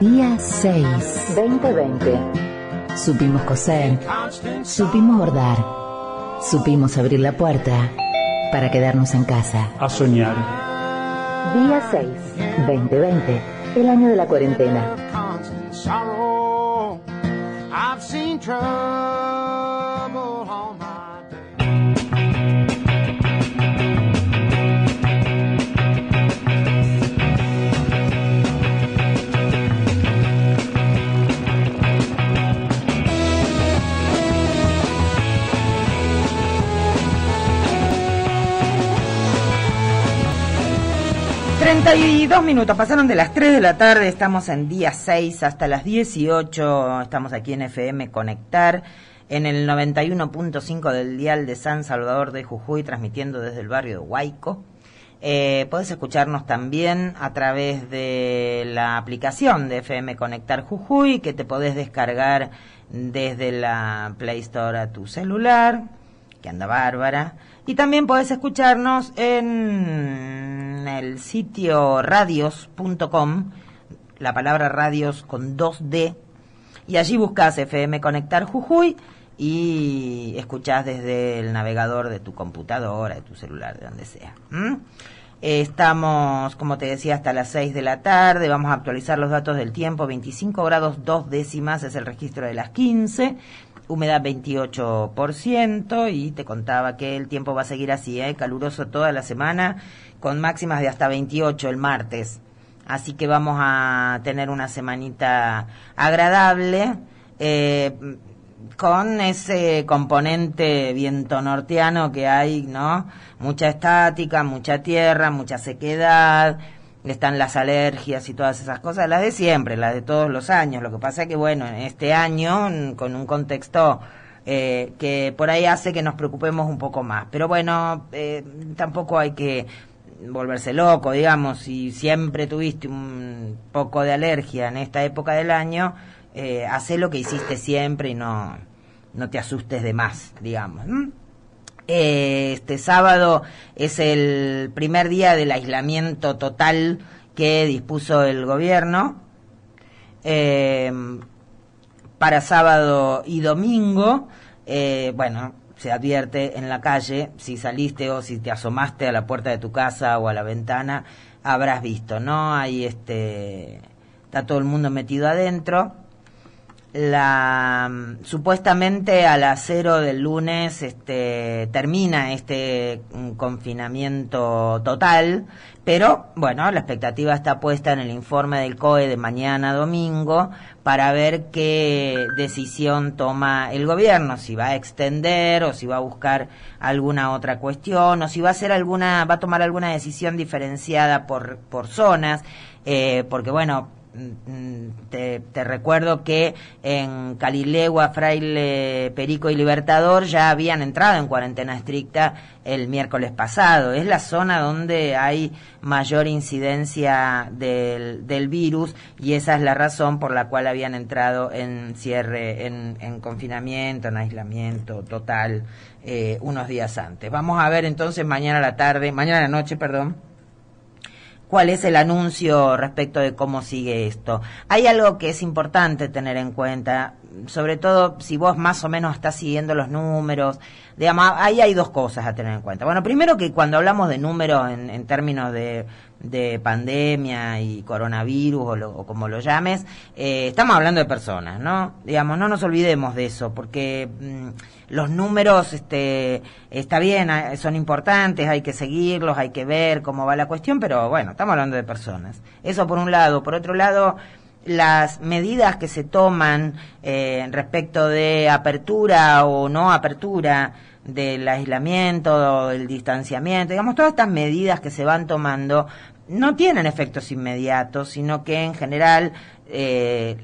Día 6. 2020. Supimos coser. Supimos bordar. Supimos abrir la puerta para quedarnos en casa. A soñar. Día 6. 2020. El año de la cuarentena. 32 minutos, pasaron de las 3 de la tarde, estamos en día 6 hasta las 18, estamos aquí en FM Conectar, en el 91.5 del dial de San Salvador de Jujuy, transmitiendo desde el barrio de Huayco. Eh, podés escucharnos también a través de la aplicación de FM Conectar Jujuy, que te podés descargar desde la Play Store a tu celular, que anda bárbara. Y también podés escucharnos en el sitio radios.com, la palabra radios con 2D, y allí buscas FM Conectar Jujuy y escuchás desde el navegador de tu computadora, de tu celular, de donde sea. Estamos, como te decía, hasta las 6 de la tarde. Vamos a actualizar los datos del tiempo. 25 grados 2 décimas es el registro de las 15. Humedad 28% y te contaba que el tiempo va a seguir así, ¿eh? caluroso toda la semana, con máximas de hasta 28 el martes. Así que vamos a tener una semanita agradable. Eh, con ese componente viento norteano que hay, ¿no? Mucha estática, mucha tierra, mucha sequedad, están las alergias y todas esas cosas, las de siempre, las de todos los años. Lo que pasa es que, bueno, en este año, con un contexto eh, que por ahí hace que nos preocupemos un poco más. Pero bueno, eh, tampoco hay que volverse loco, digamos, si siempre tuviste un poco de alergia en esta época del año, eh, lo que hiciste siempre y no, no te asustes de más, digamos. Este sábado es el primer día del aislamiento total que dispuso el gobierno. Eh, para sábado y domingo, eh, bueno, se advierte en la calle, si saliste o si te asomaste a la puerta de tu casa o a la ventana, habrás visto, ¿no? Hay este, está todo el mundo metido adentro. La, mm, supuestamente a las cero del lunes este, termina este mm, confinamiento total, pero bueno, la expectativa está puesta en el informe del COE de mañana domingo para ver qué decisión toma el gobierno, si va a extender o si va a buscar alguna otra cuestión o si va a hacer alguna, va a tomar alguna decisión diferenciada por, por zonas, eh, porque bueno, te, te recuerdo que en Calilegua, Fraile, Perico y Libertador ya habían entrado en cuarentena estricta el miércoles pasado. Es la zona donde hay mayor incidencia del, del virus y esa es la razón por la cual habían entrado en cierre, en, en confinamiento, en aislamiento total eh, unos días antes. Vamos a ver entonces mañana a la tarde, mañana a la noche, perdón cuál es el anuncio respecto de cómo sigue esto. Hay algo que es importante tener en cuenta, sobre todo si vos más o menos estás siguiendo los números, digamos, ahí hay dos cosas a tener en cuenta. Bueno, primero que cuando hablamos de números en, en términos de, de pandemia y coronavirus o, lo- como lo llames, eh, estamos hablando de personas, ¿no? Digamos, no nos olvidemos de eso, porque mm, los números, este, está bien, ah, son importantes, hay que seguirlos, hay que ver cómo va la cuestión, pero bueno, estamos hablando de personas. Eso por un lado. Por otro lado, las medidas que se toman eh, respecto de apertura o no apertura del aislamiento, del distanciamiento, digamos, todas estas medidas que se van tomando no tienen efectos inmediatos, sino que en general eh,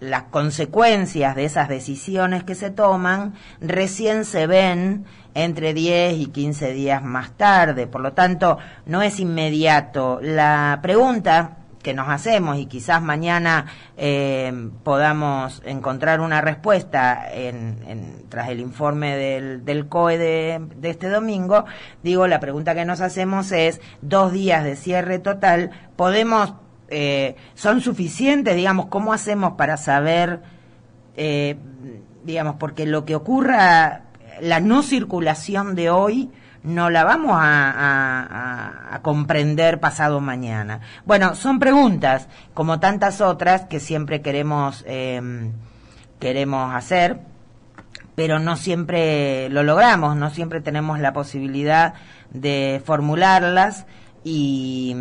las consecuencias de esas decisiones que se toman recién se ven entre 10 y 15 días más tarde. Por lo tanto, no es inmediato. La pregunta que nos hacemos y quizás mañana eh, podamos encontrar una respuesta en, en- tras el informe del, del COE de, este domingo, digo, la pregunta que nos hacemos es, dos días de cierre total, ¿podemos eh, son suficientes, digamos, ¿cómo hacemos para saber, eh, digamos, porque lo que ocurra, la no circulación de hoy, no la vamos a, comprender pasado mañana. Bueno, son preguntas, como tantas otras que siempre queremos, em, queremos hacer, pero no siempre lo logramos, no siempre tenemos la posibilidad de formularlas y,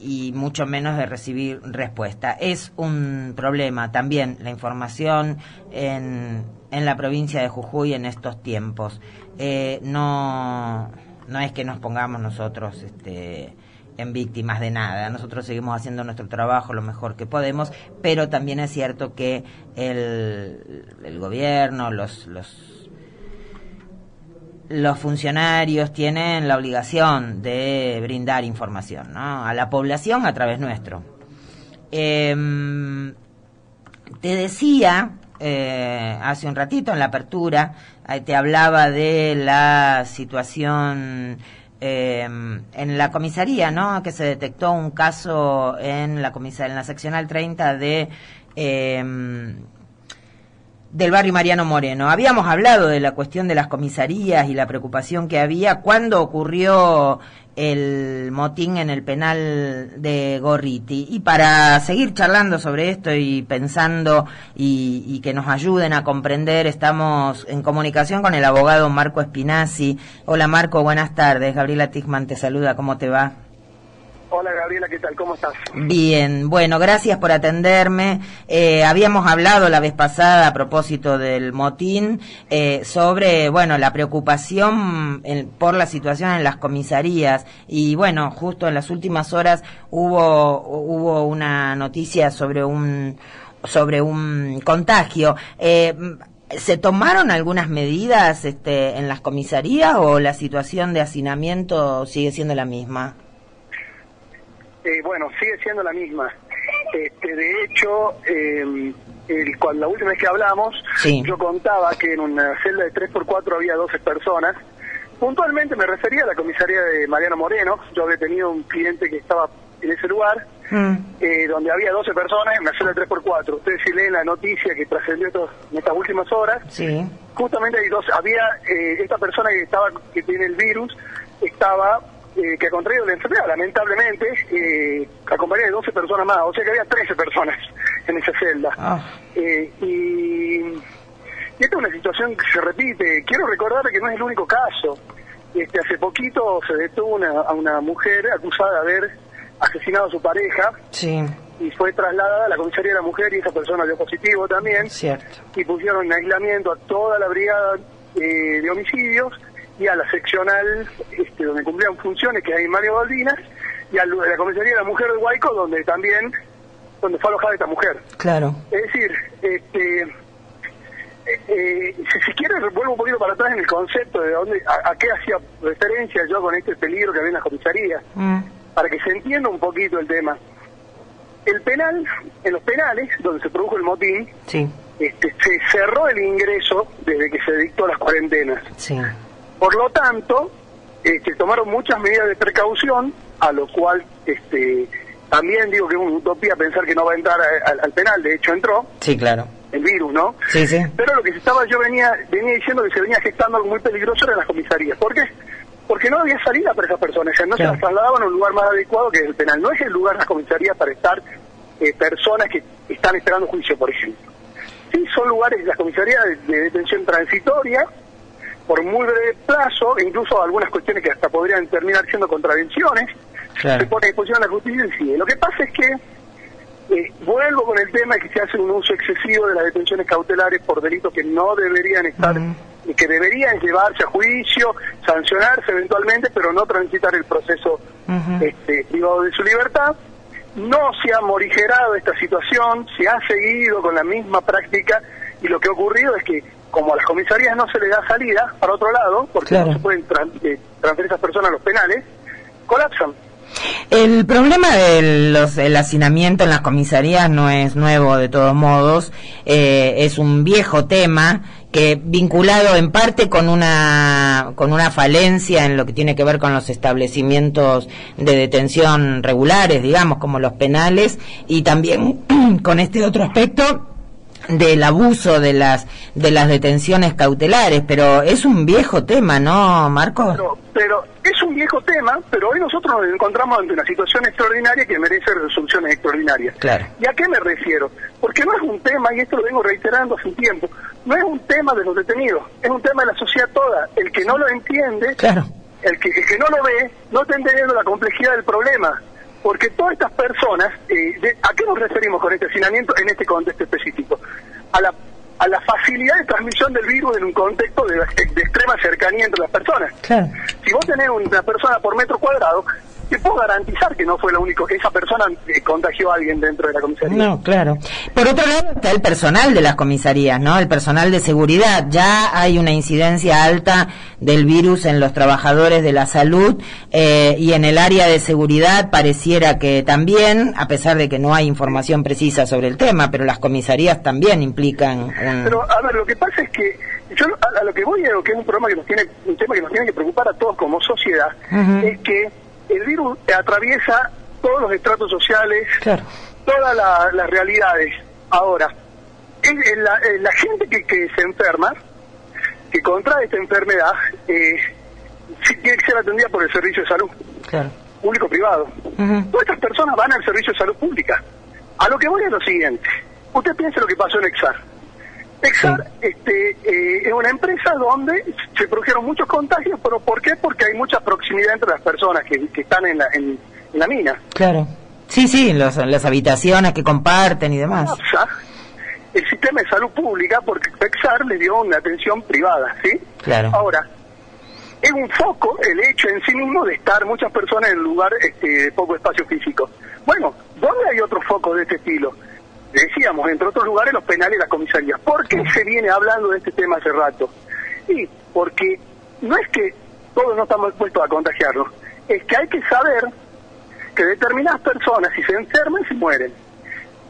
y mucho menos de recibir respuesta. Es un problema también la información en, en la provincia de Jujuy en estos tiempos. Eh, no, no es que nos pongamos nosotros este, en víctimas de nada. Nosotros seguimos haciendo nuestro trabajo lo mejor que podemos, pero también es cierto que el, el gobierno, los, los, los funcionarios tienen la obligación de brindar información ¿no? a la población a través nuestro. Em, te decía eh, hace un ratito en la apertura, te hablaba de la situación eh, en la comisaría, ¿no? Que se detectó un caso en la comisaría, en la seccional 30 de eh, del barrio Mariano Moreno. Habíamos hablado de la cuestión de las comisarías y la preocupación que había cuando ocurrió el motín en el penal de Gorriti. Y para seguir charlando sobre esto y pensando y, que nos ayuden a comprender, estamos en comunicación con el abogado Marco Espinazzi. Hola Marco, buenas tardes. Gabriela Tigman te saluda, ¿cómo te va? Hola Gabriela, ¿qué tal? ¿Cómo estás? Bien, bueno, gracias por atenderme. Eh, habíamos hablado la vez pasada a propósito del motín eh, sobre, bueno, la preocupación por la situación en las comisarías y bueno, justo en las últimas horas hubo hubo una noticia sobre un sobre un contagio. Eh, ¿Se tomaron algunas medidas este, en las comisarías o la situación de hacinamiento sigue siendo la misma? Eh, bueno, sigue siendo la misma. Este, de hecho, eh, el, cuando la última vez que hablamos, yo contaba que en una celda de 3x4 había 12 personas. Puntualmente me refería a la comisaría de Mariano Moreno. Yo había tenido un cliente que estaba en ese lugar, mm. eh, donde había 12 personas en una celda de 3x4. Ustedes si leen la noticia que trascendió en estas últimas horas, sí. justamente hay dos, había eh, esta persona que estaba que tiene el virus, estaba eh, que ha contraído la enfermedad, lamentablemente, eh, acompañada de 12 personas más, o sea que había 13 personas en esa celda. Ah. Eh, y, esta es una situación que se repite. Quiero recordar que no es el único caso. Este, hace poquito se detuvo una, a una mujer acusada de haber asesinado a su pareja. Sí. Y fue trasladada a la comisaría de la mujer y esa persona dio positivo también. Cierto. Y pusieron en aislamiento a toda la brigada eh, de homicidios y a la seccional este, donde cumplían funciones, que hay en Mario Baldinas, y a la comisaría de la mujer de Huayco, donde también, donde fue alojada esta mujer. Claro. Es decir, este, eh, eh, si, si quieres vuelvo un poquito para atrás en el concepto de dónde, a, qué hacía referencia yo con este peligro que había en las comisarías, mm. para que se entienda un poquito el tema. El penal, en los penales, donde se produjo el motín, sí. este, se cerró el ingreso desde que se dictó las cuarentenas. Sí. Por lo tanto, este, tomaron muchas medidas de precaución, a lo cual este, también digo que es una utopía pensar que no va a entrar al penal, de hecho entró. Sí, claro. El virus, ¿no? Sí, sí. Pero lo que se estaba, yo venía, venía diciendo que se venía gestando algo muy peligroso en las comisarías. ¿Por qué? Porque no había salida para esas personas, o sea, no se las trasladaban a un lugar más adecuado que el penal. No es el lugar las comisarías para estar eh, personas que están esperando juicio, por ejemplo. Sí, son lugares, las comisarías de detención transitoria, por muy breve plazo, incluso algunas cuestiones que hasta podrían terminar siendo contravenciones, se pone a disposición de la justicia en sí. Lo que pasa es que, eh, vuelvo con el tema de que se hace un uso excesivo de las detenciones cautelares por delitos que no deberían estar, y que deberían llevarse a juicio, sancionarse eventualmente, pero no transitar el proceso este, privado de su libertad. No se ha morigerado esta situación, se ha seguido con la misma práctica y lo que ha ocurrido es que como a las comisarías no se les da salida para otro lado, porque no se pueden eh, transferir esas personas a los penales, colapsan. El problema del hacinamiento en las comisarías no es nuevo de todos modos, eh, es un viejo tema que vinculado en parte con una con una falencia en lo que tiene que ver con los establecimientos de detención regulares, digamos, como los penales y también con este otro aspecto del abuso de las de las detenciones cautelares, pero es un viejo tema, ¿no, Marcos? Pero, es un viejo tema, pero hoy nosotros nos encontramos ante una situación extraordinaria que merece resoluciones extraordinarias. Claro. ¿Y a qué me refiero? Porque no es un tema, y esto lo vengo reiterando hace un tiempo, no es un tema de los detenidos, es un tema de la sociedad toda. El que no lo entiende, claro. el, que, el que no lo ve, no está entendiendo la complejidad del problema porque todas estas personas, eh, ¿a qué nos referimos con este hacinamiento en este contexto específico? A la, a la facilidad de transmisión del virus en un contexto de, de extrema cercanía entre las personas. Si vos tenés una persona por metro cuadrado, te puedo garantizar que no fue lo único, que esa persona eh, contagió a alguien dentro de la comisaría. No, claro. Por otro lado está el personal de las comisarías, ¿no? El personal de seguridad. Ya hay una incidencia alta del virus en los trabajadores de la salud eh, y en el área de seguridad pareciera que también, a pesar de que no hay información precisa sobre el tema, pero las comisarías también implican. Pero, a ver, lo que pasa es que yo a, lo que voy a que es un problema que nos tiene, un tema que nos tiene que preocupar a todos como sociedad, es que el virus atraviesa todos los estratos sociales, todas las realidades. Ahora, la, gente que, se enferma, que contrae esta enfermedad, eh, tiene que ser atendida por el servicio de salud, público-privado. Todas estas personas van al servicio de salud pública. A lo que voy es lo siguiente. Usted piense lo que pasó en Exar Exar este, eh, es una empresa donde se produjeron muchos contagios, pero ¿por qué? Porque hay mucha proximidad entre las personas que, están en la, en, la mina. Claro. Sí, sí, los, las habitaciones que comparten y demás. El sistema de salud pública, porque Exar le dio una atención privada, ¿sí? Claro. Ahora, es un foco el hecho en sí mismo de estar muchas personas en un lugar este, de poco espacio físico. Bueno, ¿dónde hay otros focos de este estilo? Decíamos, entre otros lugares, los penales y las comisarías. ¿Por qué se viene hablando de este tema hace rato? Y porque no es que todos no estamos dispuestos a contagiarnos, es que hay que saber que determinadas personas, si se enferman, se mueren.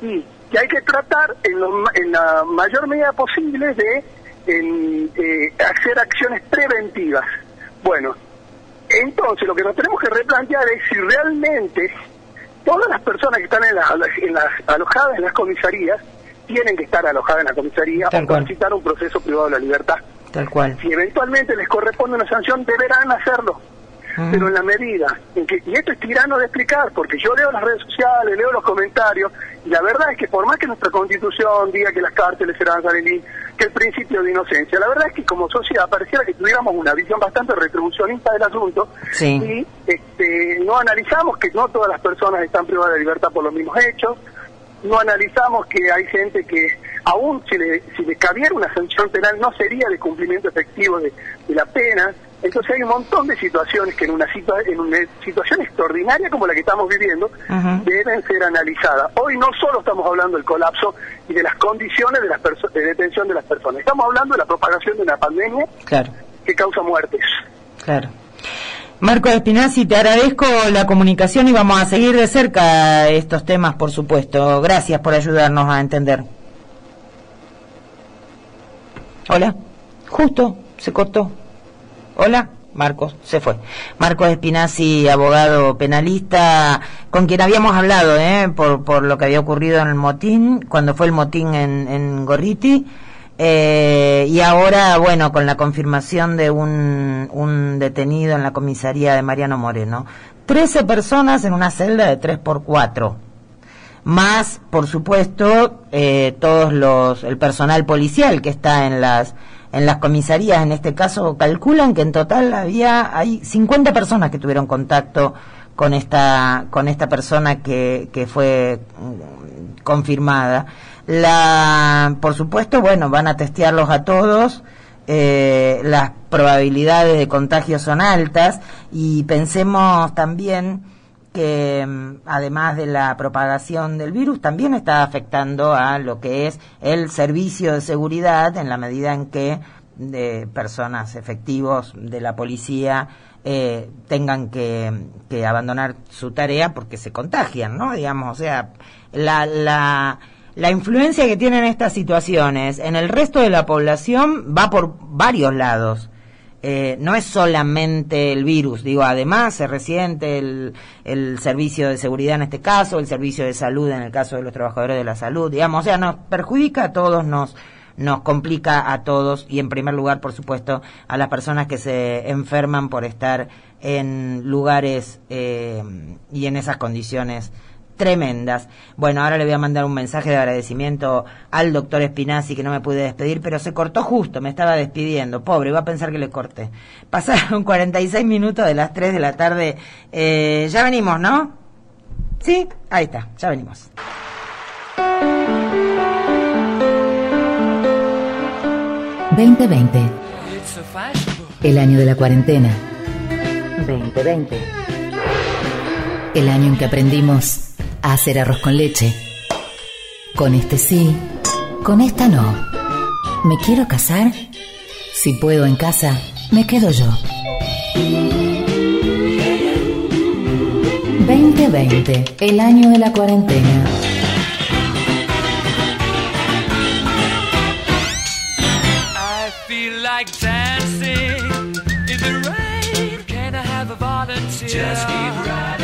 Y que hay que tratar en, la mayor medida posible de eh, hacer acciones preventivas. Bueno, entonces lo que nos tenemos que replantear es si realmente todas las personas que están en, en las alojadas en las comisarías tienen que estar alojadas en la comisaría o transitar un proceso privado de la libertad. Tal cual. Si eventualmente les corresponde una sanción, deberán hacerlo. Mm. Pero en la medida en que, y esto es tirano de explicar, porque yo leo las redes sociales, leo los comentarios, y la verdad es que por más que nuestra constitución diga que las cárceles serán Sarelín, que el principio de inocencia, la verdad es que como sociedad pareciera que tuviéramos una visión bastante retribucionista del asunto y este, no analizamos que no todas las personas están privadas de libertad por los mismos hechos, no analizamos que hay gente que aún si le, si le cabiera una sanción penal no sería de cumplimiento efectivo de la pena, entonces hay un montón de situaciones que en una, en una situación extraordinaria como la que estamos viviendo deben ser analizadas. Hoy no solo estamos hablando del colapso y de las condiciones de, las de detención de las personas, estamos hablando de la propagación de una pandemia que causa muertes. Claro. Marco Espinazzi, te agradezco la comunicación y vamos a seguir de cerca estos temas, por supuesto. Gracias por ayudarnos a entender. Hola, justo se cortó. Hola. Marcos, se fue. Marcos Espinazzi, abogado penalista, con quien habíamos hablado ¿eh? por, por lo que había ocurrido en el motín, cuando fue el motín en, Gorriti, eh, y ahora, bueno, con la confirmación de un, un detenido en la comisaría de Mariano Moreno. Trece personas en una celda de tres por cuatro. Más, por supuesto, eh, todos los, el personal policial que está en las en las comisarías, en este caso, calculan que en total había, hay 50 personas que tuvieron contacto con esta, con esta persona que, que fue mm, confirmada. La, por supuesto, bueno, van a testearlos a todos. Eh, las probabilidades de contagio son altas y pensemos también que mm, además de la propagación del virus también está afectando a lo que es el servicio de seguridad en la medida en que de personas efectivos de la policía eh, tengan que, que, abandonar su tarea porque se contagian, ¿no? Digamos, o sea, la, la, la influencia que tienen estas situaciones en el resto de la población va por varios lados. Eh, no es solamente el virus, digo, además se resiente el, el servicio de seguridad en este caso, el servicio de salud en el caso de los trabajadores de la salud, digamos, o sea, nos perjudica a todos, nos, nos complica a todos y en primer lugar, por supuesto, a las personas que se enferman por estar en lugares eh, y en esas condiciones tremendas. Bueno, ahora le voy a mandar un mensaje de agradecimiento al doctor Espinazzi, que no me pude despedir, pero se cortó justo, me estaba despidiendo. Pobre, iba a pensar que le corté. Pasaron 46 minutos de las 3 de la tarde. Eh, ya venimos, ¿no? Sí, ahí está, ya venimos. 2020. El año de la cuarentena. 2020. El año en que aprendimos a hacer arroz con leche. Con este sí, con esta no. ¿Me quiero casar? Si puedo en casa, me quedo yo. 2020, el año de la cuarentena. like dancing in the rain. Can I have a volunteer? Just keep right.